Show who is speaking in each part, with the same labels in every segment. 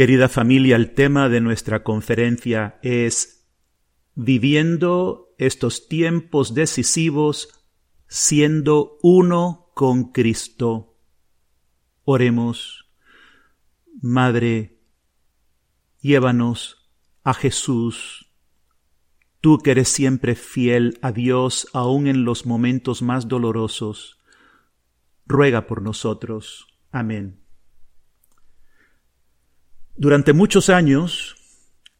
Speaker 1: Querida familia, el tema de nuestra conferencia es viviendo estos tiempos decisivos siendo uno con Cristo. Oremos. Madre, llévanos a Jesús. Tú que eres siempre fiel a Dios aun en los momentos más dolorosos, ruega por nosotros. Amén. Durante muchos años,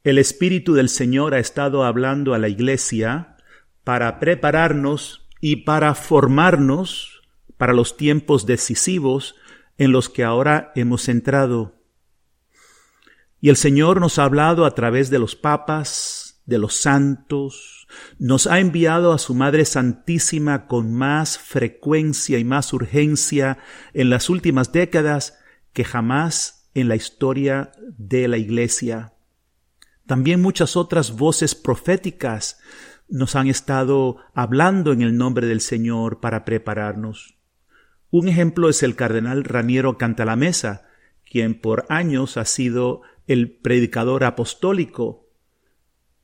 Speaker 1: el Espíritu del Señor ha estado hablando a la Iglesia para prepararnos y para formarnos para los tiempos decisivos en los que ahora hemos entrado. Y el Señor nos ha hablado a través de los papas, de los santos, nos ha enviado a su Madre Santísima con más frecuencia y más urgencia en las últimas décadas que jamás en la historia de la Iglesia. También muchas otras voces proféticas nos han estado hablando en el nombre del Señor para prepararnos. Un ejemplo es el cardenal Raniero Cantalamesa, quien por años ha sido el predicador apostólico.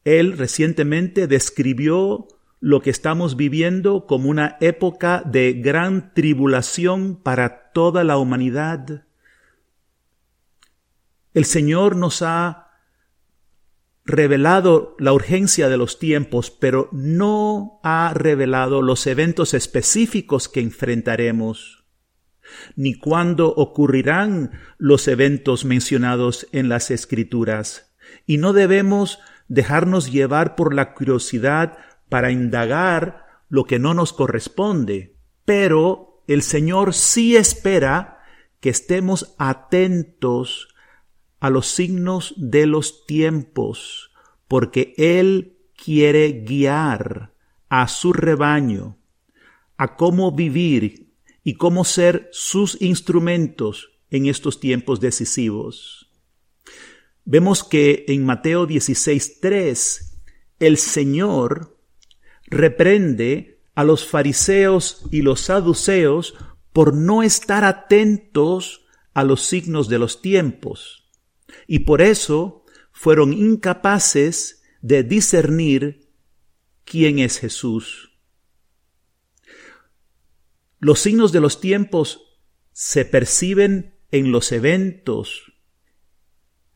Speaker 1: Él recientemente describió lo que estamos viviendo como una época de gran tribulación para toda la humanidad. El Señor nos ha revelado la urgencia de los tiempos, pero no ha revelado los eventos específicos que enfrentaremos, ni cuándo ocurrirán los eventos mencionados en las Escrituras. Y no debemos dejarnos llevar por la curiosidad para indagar lo que no nos corresponde, pero el Señor sí espera que estemos atentos a los signos de los tiempos, porque Él quiere guiar a su rebaño a cómo vivir y cómo ser sus instrumentos en estos tiempos decisivos. Vemos que en Mateo 16.3 el Señor reprende a los fariseos y los saduceos por no estar atentos a los signos de los tiempos y por eso fueron incapaces de discernir quién es Jesús. Los signos de los tiempos se perciben en los eventos.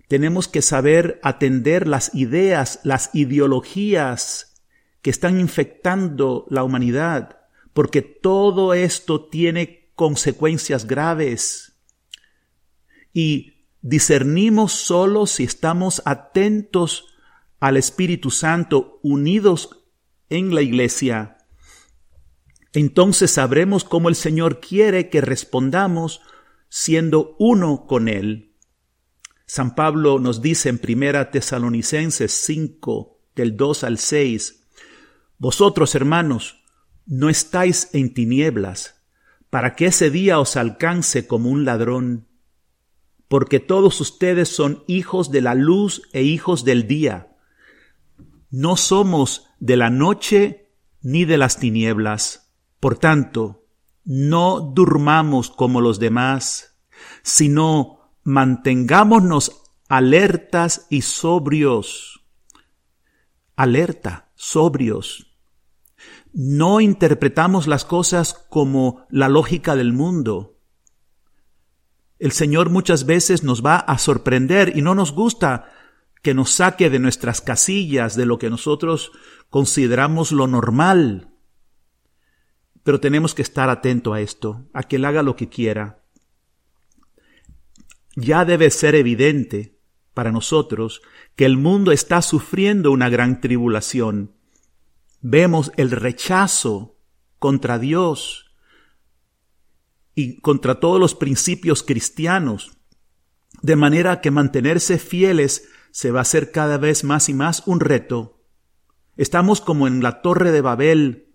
Speaker 1: Tenemos que saber atender las ideas, las ideologías que están infectando la humanidad, porque todo esto tiene consecuencias graves. Y discernimos solo si estamos atentos al Espíritu Santo, unidos en la iglesia. Entonces sabremos cómo el Señor quiere que respondamos siendo uno con Él. San Pablo nos dice en Primera Tesalonicenses 5, del 2 al 6, Vosotros, hermanos, no estáis en tinieblas, para que ese día os alcance como un ladrón porque todos ustedes son hijos de la luz e hijos del día. No somos de la noche ni de las tinieblas. Por tanto, no durmamos como los demás, sino mantengámonos alertas y sobrios. Alerta, sobrios. No interpretamos las cosas como la lógica del mundo el Señor muchas veces nos va a sorprender y no nos gusta que nos saque de nuestras casillas, de lo que nosotros consideramos lo normal. Pero tenemos que estar atento a esto, a que Él haga lo que quiera. Ya debe ser evidente para nosotros que el mundo está sufriendo una gran tribulación. Vemos el rechazo contra Dios, y contra todos los principios cristianos, de manera que mantenerse fieles se va a hacer cada vez más y más un reto. Estamos como en la torre de Babel,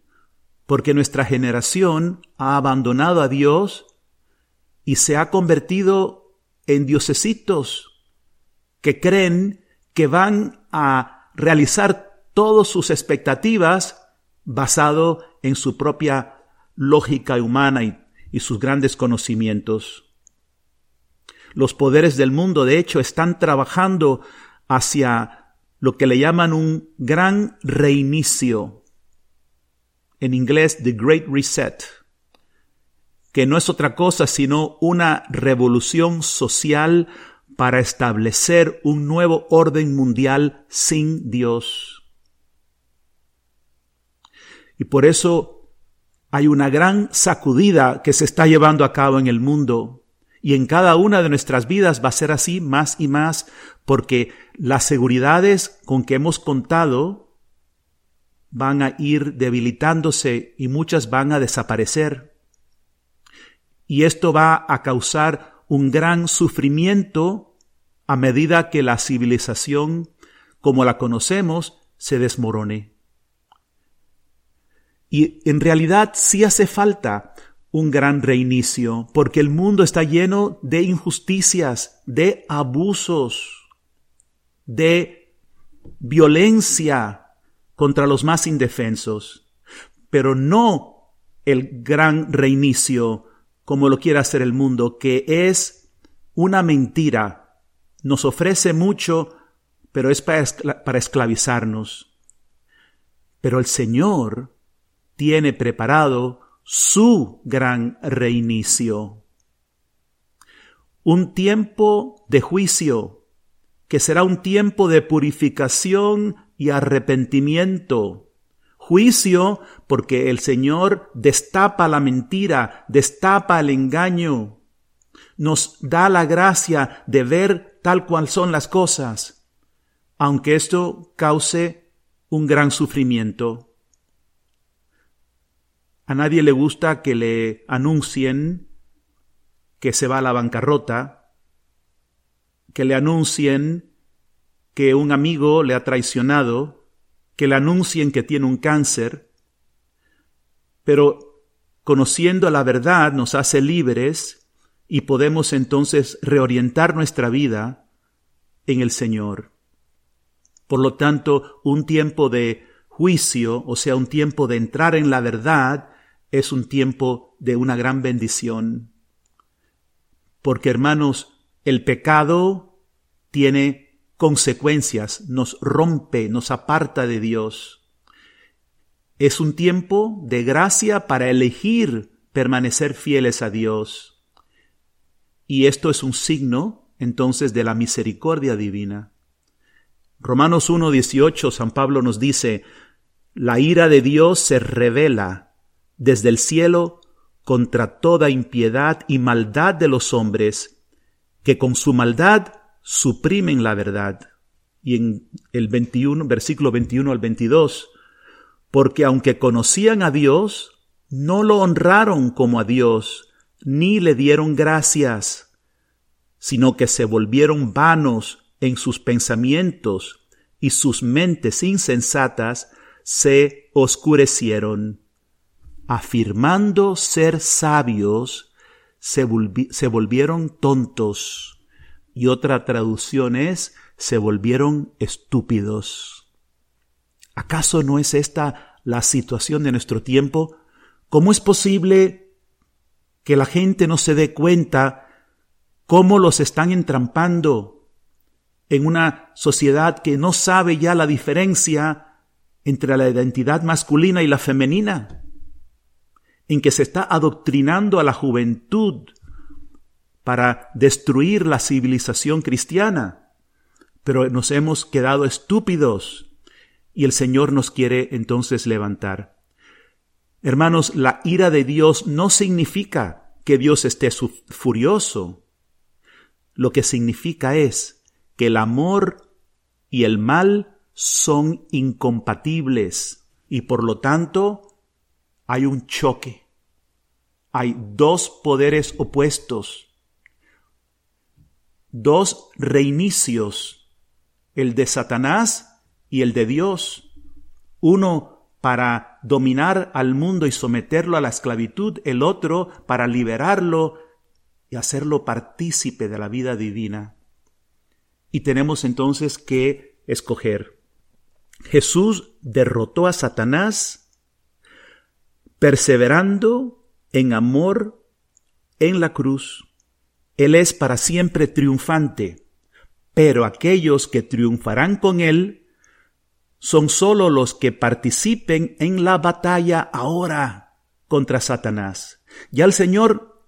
Speaker 1: porque nuestra generación ha abandonado a Dios y se ha convertido en diosesitos que creen que van a realizar todas sus expectativas basado en su propia lógica humana y y sus grandes conocimientos. Los poderes del mundo, de hecho, están trabajando hacia lo que le llaman un gran reinicio. En inglés, The Great Reset, que no es otra cosa sino una revolución social para establecer un nuevo orden mundial sin Dios. Y por eso hay una gran sacudida que se está llevando a cabo en el mundo. Y en cada una de nuestras vidas va a ser así más y más, porque las seguridades con que hemos contado van a ir debilitándose y muchas van a desaparecer. Y esto va a causar un gran sufrimiento a medida que la civilización, como la conocemos, se desmorone. Y en realidad sí hace falta un gran reinicio, porque el mundo está lleno de injusticias, de abusos, de violencia contra los más indefensos, pero no el gran reinicio como lo quiere hacer el mundo, que es una mentira. Nos ofrece mucho, pero es para, esclavizarnos. Pero el Señor tiene preparado su gran reinicio. Un tiempo de juicio, que será un tiempo de purificación y arrepentimiento. Juicio porque el Señor destapa la mentira, destapa el engaño, nos da la gracia de ver tal cual son las cosas, aunque esto cause un gran sufrimiento. A nadie le gusta que le anuncien que se va a la bancarrota, que le anuncien que un amigo le ha traicionado, que le anuncien que tiene un cáncer, pero conociendo la verdad nos hace libres y podemos entonces reorientar nuestra vida en el Señor. Por lo tanto, un tiempo de juicio, o sea, un tiempo de entrar en la verdad, es un tiempo de una gran bendición. Porque hermanos, el pecado tiene consecuencias, nos rompe, nos aparta de Dios. Es un tiempo de gracia para elegir permanecer fieles a Dios. Y esto es un signo entonces de la misericordia divina. Romanos 1.18 San Pablo nos dice, la ira de Dios se revela desde el cielo contra toda impiedad y maldad de los hombres, que con su maldad suprimen la verdad. Y en el 21, versículo 21 al 22, porque aunque conocían a Dios, no lo honraron como a Dios, ni le dieron gracias, sino que se volvieron vanos en sus pensamientos, y sus mentes insensatas se oscurecieron afirmando ser sabios, se, volvieron tontos. Y otra traducción es, se volvieron estúpidos. ¿Acaso no es esta la situación de nuestro tiempo? ¿Cómo es posible que la gente no se dé cuenta cómo los están entrampando en una sociedad que no sabe ya la diferencia entre la identidad masculina y la femenina? En que se está adoctrinando a la juventud para destruir la civilización cristiana. Pero nos hemos quedado estúpidos y el Señor nos quiere entonces levantar. Hermanos, la ira de Dios no significa que Dios esté furioso. Lo que significa es que el amor y el mal son incompatibles y por lo tanto hay un choque. Hay dos poderes opuestos, dos reinicios, el de Satanás y el de Dios. Uno para dominar al mundo y someterlo a la esclavitud, el otro para liberarlo y hacerlo partícipe de la vida divina. Y tenemos entonces que escoger. Jesús derrotó a Satanás perseverando en amor en la cruz, Él es para siempre triunfante, pero aquellos que triunfarán con Él son sólo los que participen en la batalla ahora contra Satanás. Ya el Señor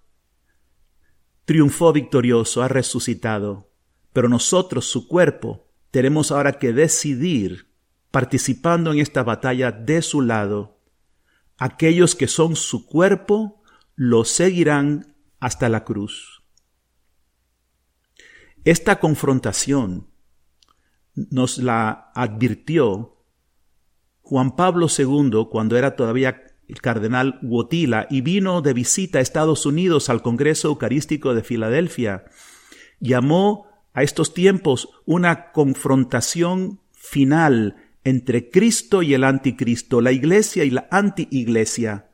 Speaker 1: triunfó victorioso, ha resucitado, pero nosotros, su cuerpo, tenemos ahora que decidir, participando en esta batalla de su lado, aquellos que son su cuerpo lo seguirán hasta la cruz. Esta confrontación nos la advirtió Juan Pablo II cuando era todavía el cardenal Wotila y vino de visita a Estados Unidos al Congreso Eucarístico de Filadelfia. Llamó a estos tiempos una confrontación final entre Cristo y el anticristo, la iglesia y la anti-iglesia,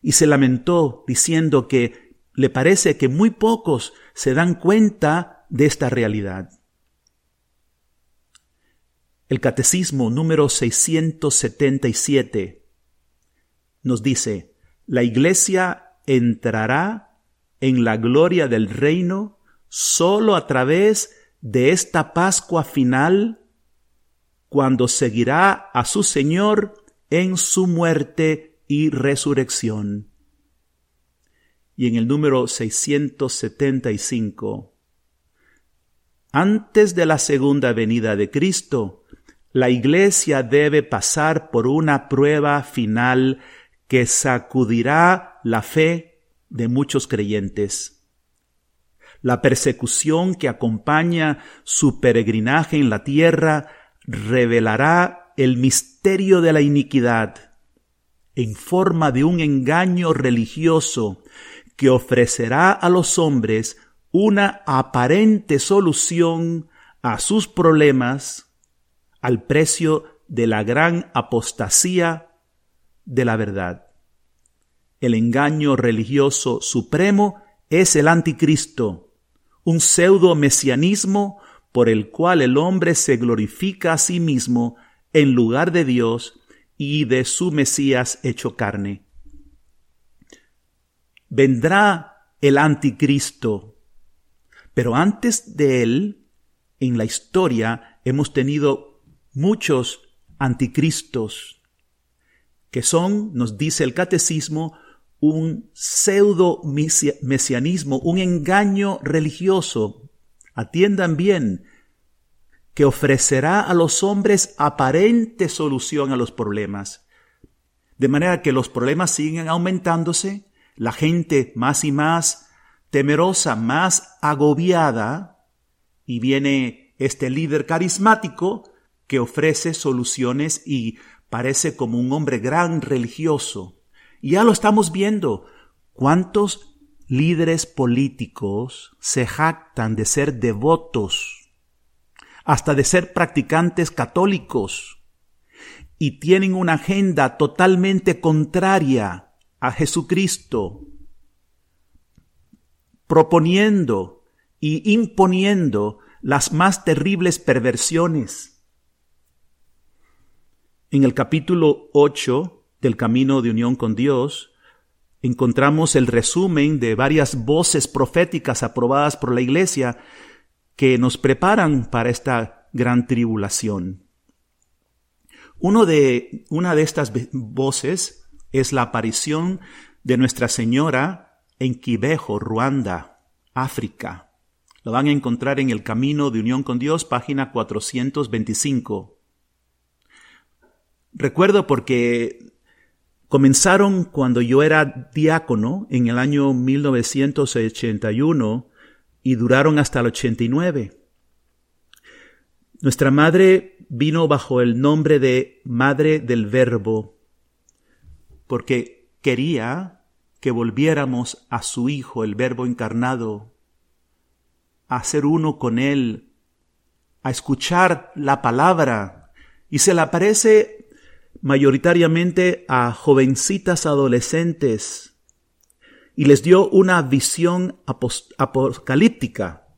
Speaker 1: y se lamentó diciendo que le parece que muy pocos se dan cuenta de esta realidad. El Catecismo número 677 nos dice, la Iglesia entrará en la gloria del reino sólo a través de esta Pascua final, cuando seguirá a su Señor en su muerte y resurrección. Y en el número 675, antes de la segunda venida de Cristo, la Iglesia debe pasar por una prueba final que sacudirá la fe de muchos creyentes. La persecución que acompaña su peregrinaje en la tierra revelará el misterio de la iniquidad en forma de un engaño religioso que ofrecerá a los hombres una aparente solución a sus problemas al precio de la gran apostasía de la verdad. El engaño religioso supremo es el anticristo, un pseudo mesianismo por el cual el hombre se glorifica a sí mismo en lugar de Dios y de su Mesías hecho carne. Vendrá el anticristo, pero antes de él, en la historia, hemos tenido muchos anticristos, que son, nos dice el catecismo, un pseudo mesianismo, un engaño religioso. Atiendan bien, que ofrecerá a los hombres aparente solución a los problemas. De manera que los problemas siguen aumentándose, la gente más y más temerosa, más agobiada, y viene este líder carismático que ofrece soluciones y parece como un hombre gran religioso. Y ya lo estamos viendo. ¿Cuántos líderes políticos se jactan de ser devotos, hasta de ser practicantes católicos, y tienen una agenda totalmente contraria a Jesucristo, proponiendo y imponiendo las más terribles perversiones. En el capítulo 8 del Camino de Unión con Dios, encontramos el resumen de varias voces proféticas aprobadas por la Iglesia que nos preparan para esta gran tribulación. De, una de estas voces es la aparición de Nuestra Señora en Quibejo, Ruanda, África. Lo van a encontrar en el Camino de Unión con Dios, página 425. Recuerdo porque comenzaron cuando yo era diácono en el año 1981 y duraron hasta el 89. Nuestra madre vino bajo el nombre de Madre del Verbo porque quería que volviéramos a su Hijo, el Verbo encarnado, a ser uno con Él, a escuchar la palabra, y se le aparece mayoritariamente a jovencitas adolescentes y les dio una visión apocalíptica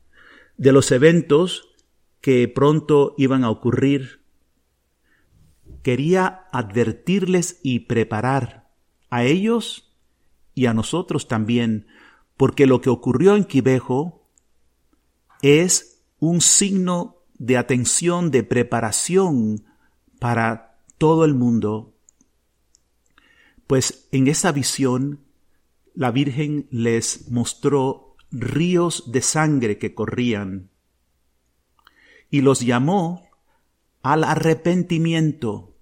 Speaker 1: de los eventos que pronto iban a ocurrir. Quería advertirles y preparar a ellos y a nosotros también, porque lo que ocurrió en Quibejo es un signo de atención, de preparación para todo el mundo. Pues en esa visión la Virgen les mostró ríos de sangre que corrían y los llamó al arrepentimiento.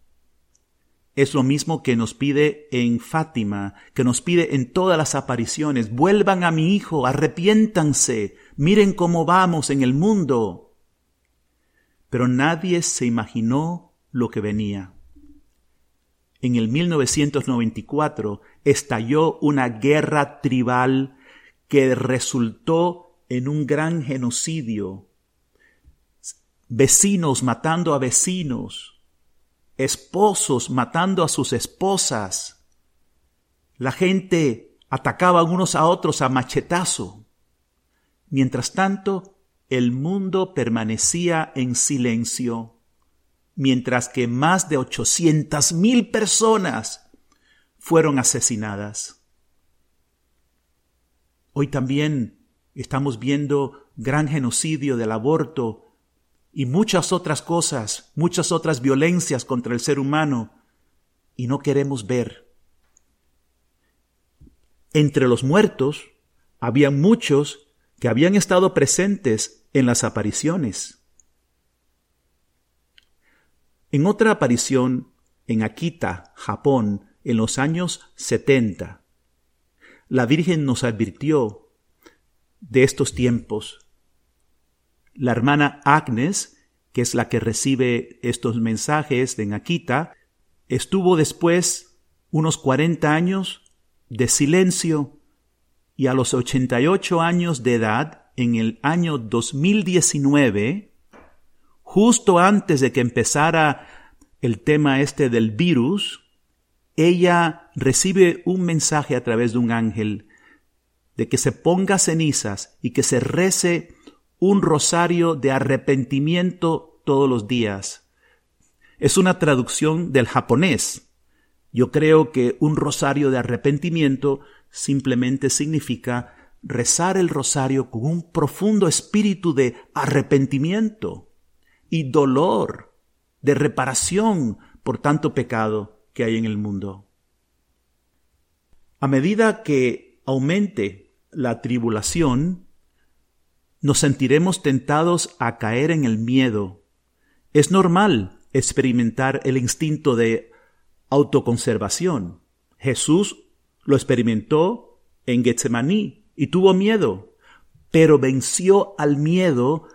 Speaker 1: Es lo mismo que nos pide en Fátima, que nos pide en todas las apariciones. Vuelvan a mi hijo, arrepiéntanse, miren cómo vamos en el mundo. Pero nadie se imaginó lo que venía. En el 1994 estalló una guerra tribal que resultó en un gran genocidio vecinos matando a vecinos, esposos matando a sus esposas. La gente atacaba unos a otros a machetazo. Mientras tanto, el mundo permanecía en silencio, mientras que más de ochocientas mil personas fueron asesinadas. Hoy también estamos viendo gran genocidio del aborto y muchas otras cosas, muchas otras violencias contra el ser humano, y no queremos ver. Entre los muertos había muchos que habían estado presentes en las apariciones. En otra aparición en Akita, Japón, en los años 70, la Virgen nos advirtió de estos tiempos. La hermana Agnes, que es la que recibe estos mensajes de Akita, estuvo después unos 40 años de silencio y a los 88 años de edad, en el año 2019, justo antes de que empezara el tema este del virus, ella recibe un mensaje a través de un ángel de que se ponga cenizas y que se rece un rosario de arrepentimiento todos los días. Es una traducción del japonés. Yo creo que un rosario de arrepentimiento simplemente significa rezar el rosario con un profundo espíritu de arrepentimiento y dolor, de reparación por tanto pecado que hay en el mundo. A medida que aumente la tribulación, nos sentiremos tentados a caer en el miedo. Es normal experimentar el instinto de autoconservación. Jesús lo experimentó en Getsemaní y tuvo miedo, pero venció al miedo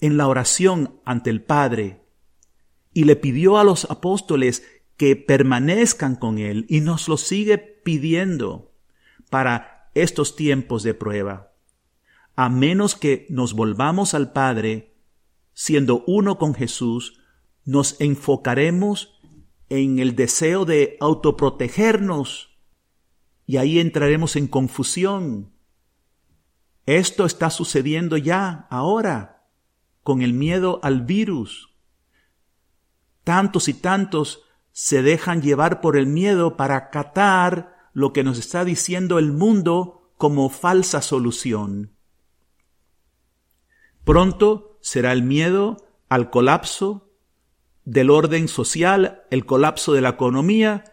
Speaker 1: en la oración ante el Padre y le pidió a los apóstoles que permanezcan con él y nos lo sigue pidiendo para estos tiempos de prueba a menos que nos volvamos al Padre, siendo uno con Jesús, nos enfocaremos en el deseo de autoprotegernos y ahí entraremos en confusión. Esto está sucediendo ya, ahora, con el miedo al virus. Tantos y tantos se dejan llevar por el miedo para acatar lo que nos está diciendo el mundo como falsa solución. Pronto será el miedo al colapso del orden social, el colapso de la economía,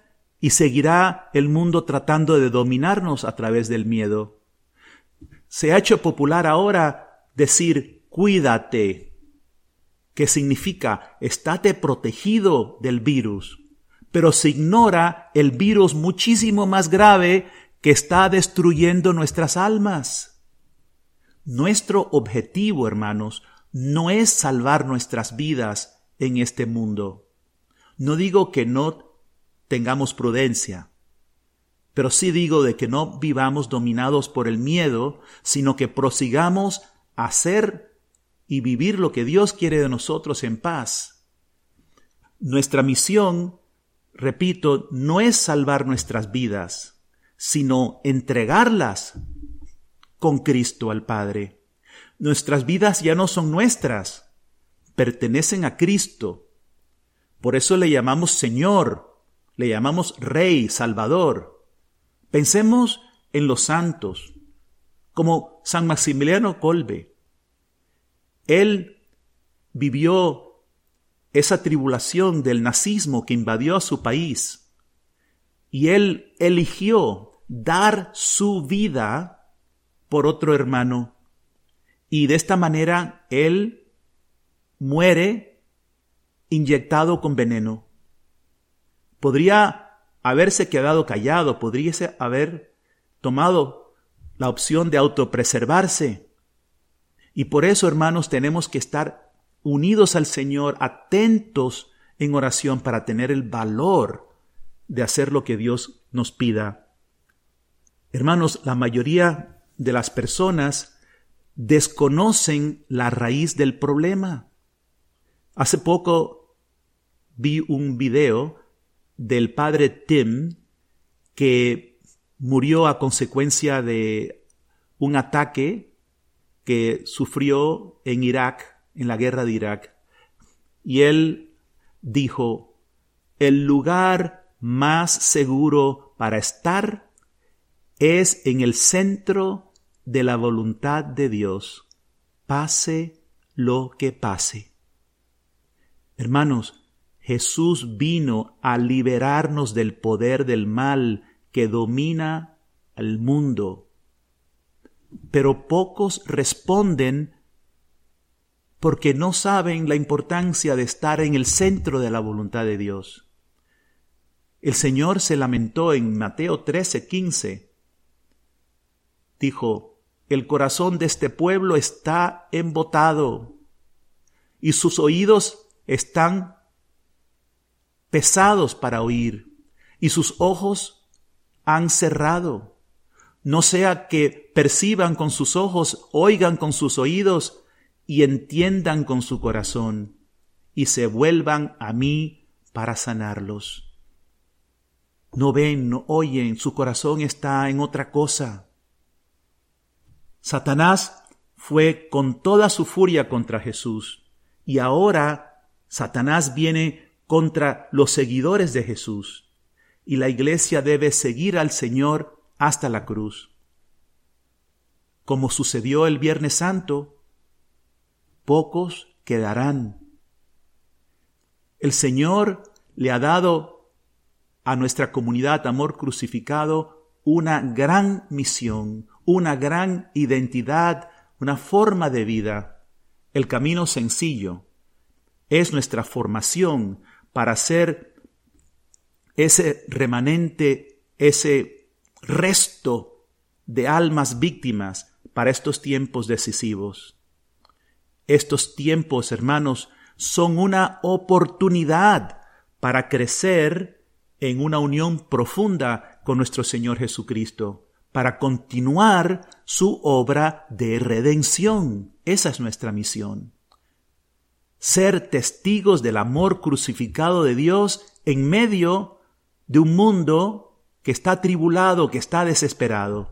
Speaker 1: y seguirá el mundo tratando de dominarnos a través del miedo. Se ha hecho popular ahora decir cuídate, que significa estate protegido del virus, pero se ignora el virus muchísimo más grave que está destruyendo nuestras almas. Nuestro objetivo, hermanos, no es salvar nuestras vidas en este mundo. No digo que no tengamos prudencia, pero sí digo de que no vivamos dominados por el miedo, sino que prosigamos a hacer y vivir lo que Dios quiere de nosotros en paz. Nuestra misión, repito, no es salvar nuestras vidas, sino entregarlas con Cristo al Padre. Nuestras vidas ya no son nuestras, pertenecen a Cristo. Por eso le llamamos Señor, le llamamos Rey, Salvador. Pensemos en los santos, como San Maximiliano Colbe. Él vivió esa tribulación del nazismo que invadió a su país y él eligió dar su vida por otro hermano y de esta manera él muere inyectado con veneno. Podría haberse quedado callado, podría haber tomado la opción de autopreservarse. Y por eso, hermanos, tenemos que estar unidos al Señor, atentos en oración para tener el valor de hacer lo que Dios nos pida. Hermanos, la mayoría de las personas desconocen la raíz del problema. Hace poco vi un video del padre Tim que murió a consecuencia de un ataque que sufrió en Irak, en la guerra de Irak. Y él dijo, el lugar más seguro para estar es en el centro de la voluntad de Dios, pase lo que pase. Hermanos, Jesús vino a liberarnos del poder del mal que domina al mundo. Pero pocos responden porque no saben la importancia de estar en el centro de la voluntad de Dios. El Señor se lamentó en Mateo 13, 15. Dijo, el corazón de este pueblo está embotado y sus oídos están pesados para oír y sus ojos han cerrado. No sea que perciban con sus ojos, oigan con sus oídos y entiendan con su corazón y se vuelvan a mí para sanarlos. No ven, no oyen, su corazón está en otra cosa. Satanás fue con toda su furia contra Jesús y ahora Satanás viene contra los seguidores de Jesús y la iglesia debe seguir al Señor hasta la cruz. Como sucedió el Viernes Santo, pocos quedarán. El Señor le ha dado a nuestra comunidad Amor Crucificado una gran misión, una gran identidad, una forma de vida. El camino sencillo es nuestra formación para ser ese remanente, ese resto de almas víctimas para estos tiempos decisivos. Estos tiempos, hermanos, son una oportunidad para crecer en una unión profunda con nuestro Señor Jesucristo, para continuar su obra de redención. Esa es nuestra misión. Ser testigos del amor crucificado de Dios en medio de un mundo que está atribulado, que está desesperado.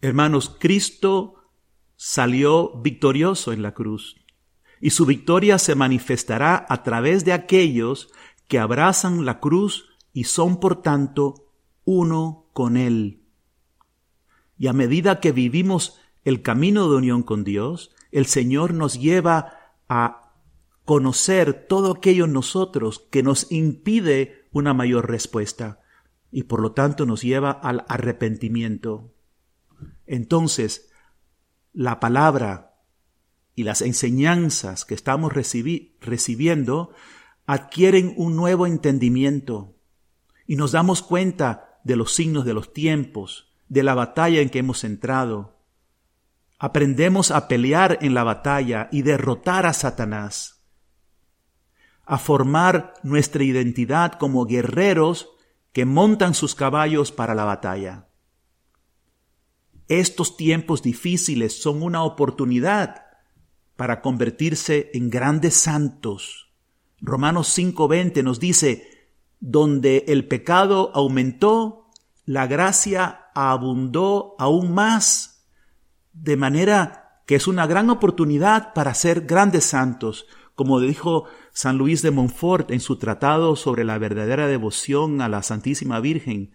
Speaker 1: Hermanos, Cristo salió victorioso en la cruz y su victoria se manifestará a través de aquellos que abrazan la cruz y son por tanto uno con Él. Y a medida que vivimos el camino de unión con Dios, el Señor nos lleva a conocer todo aquello en nosotros que nos impide una mayor respuesta y por lo tanto nos lleva al arrepentimiento. Entonces, la palabra y las enseñanzas que estamos recibiendo adquieren un nuevo entendimiento y nos damos cuenta de los signos de los tiempos, de la batalla en que hemos entrado. Aprendemos a pelear en la batalla y derrotar a Satanás, a formar nuestra identidad como guerreros que montan sus caballos para la batalla. Estos tiempos difíciles son una oportunidad para convertirse en grandes santos. Romanos 5:20 nos dice, donde el pecado aumentó, la gracia abundó aún más, de manera que es una gran oportunidad para ser grandes santos, como dijo San Luis de Montfort en su tratado sobre la verdadera devoción a la Santísima Virgen.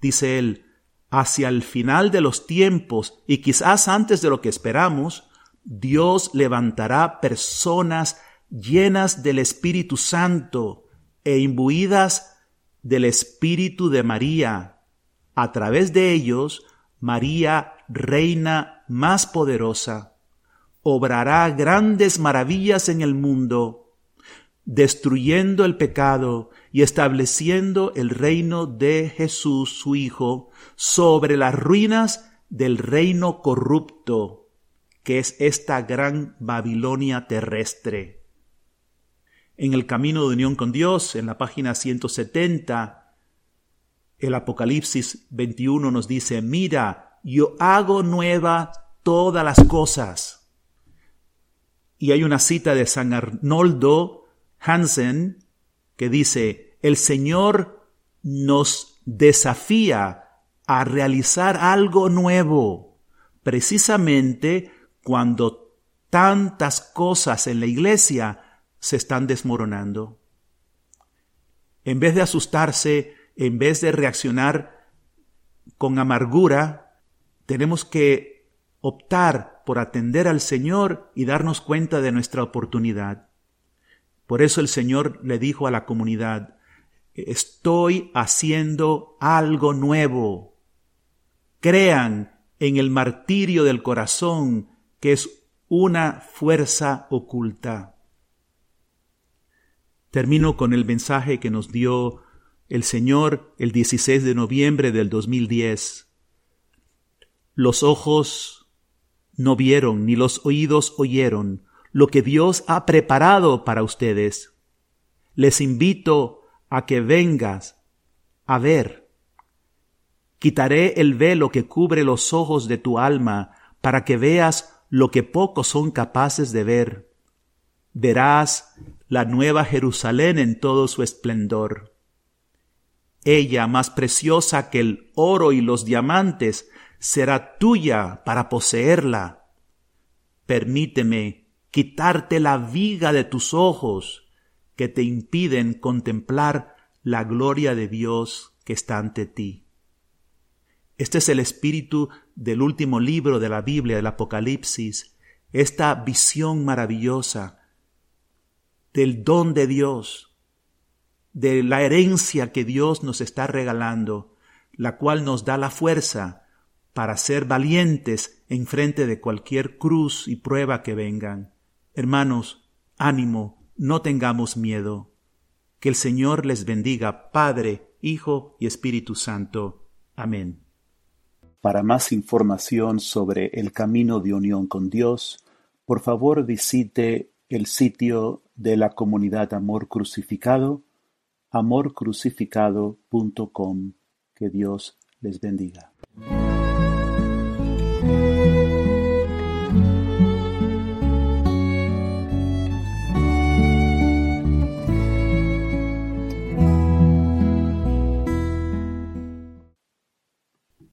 Speaker 1: Dice él, hacia el final de los tiempos y quizás antes de lo que esperamos, Dios levantará personas llenas del Espíritu Santo e imbuidas del Espíritu de María. A través de ellos, María, reina más poderosa, obrará grandes maravillas en el mundo, destruyendo el pecado y estableciendo el reino de Jesús, su Hijo, sobre las ruinas del reino corrupto, que es esta gran Babilonia terrestre. En el camino de unión con Dios, en la página 170, el Apocalipsis 21 nos dice, mira, yo hago nueva todas las cosas. Y hay una cita de San Arnoldo Hansen que dice, el Señor nos desafía a realizar algo nuevo, precisamente cuando tantas cosas en la iglesia se están desmoronando. En vez de asustarse, en vez de reaccionar con amargura, tenemos que optar por atender al Señor y darnos cuenta de nuestra oportunidad. Por eso el Señor le dijo a la comunidad, estoy haciendo algo nuevo. Crean en el martirio del corazón, que es una fuerza oculta. Termino con el mensaje que nos dio el Señor el 16 de noviembre del 2010. Los ojos no vieron ni los oídos oyeron lo que Dios ha preparado para ustedes. Les invito a que vengas a ver. Quitaré el velo que cubre los ojos de tu alma para que veas lo que pocos son capaces de ver. Verás la nueva Jerusalén en todo su esplendor. Ella, más preciosa que el oro y los diamantes, será tuya para poseerla. Permíteme quitarte la viga de tus ojos que te impiden contemplar la gloria de Dios que está ante ti. Este es el espíritu del último libro de la Biblia, del Apocalipsis, esta visión maravillosa del don de Dios, de la herencia que Dios nos está regalando, la cual nos da la fuerza para ser valientes en frente de cualquier cruz y prueba que vengan. Hermanos, ánimo, no tengamos miedo. Que el Señor les bendiga, Padre, Hijo y Espíritu Santo. Amén.
Speaker 2: Para más información sobre el camino de unión con Dios, por favor visite el sitio de la comunidad Amor Crucificado, amorcrucificado.com. Que Dios les bendiga. Thank you.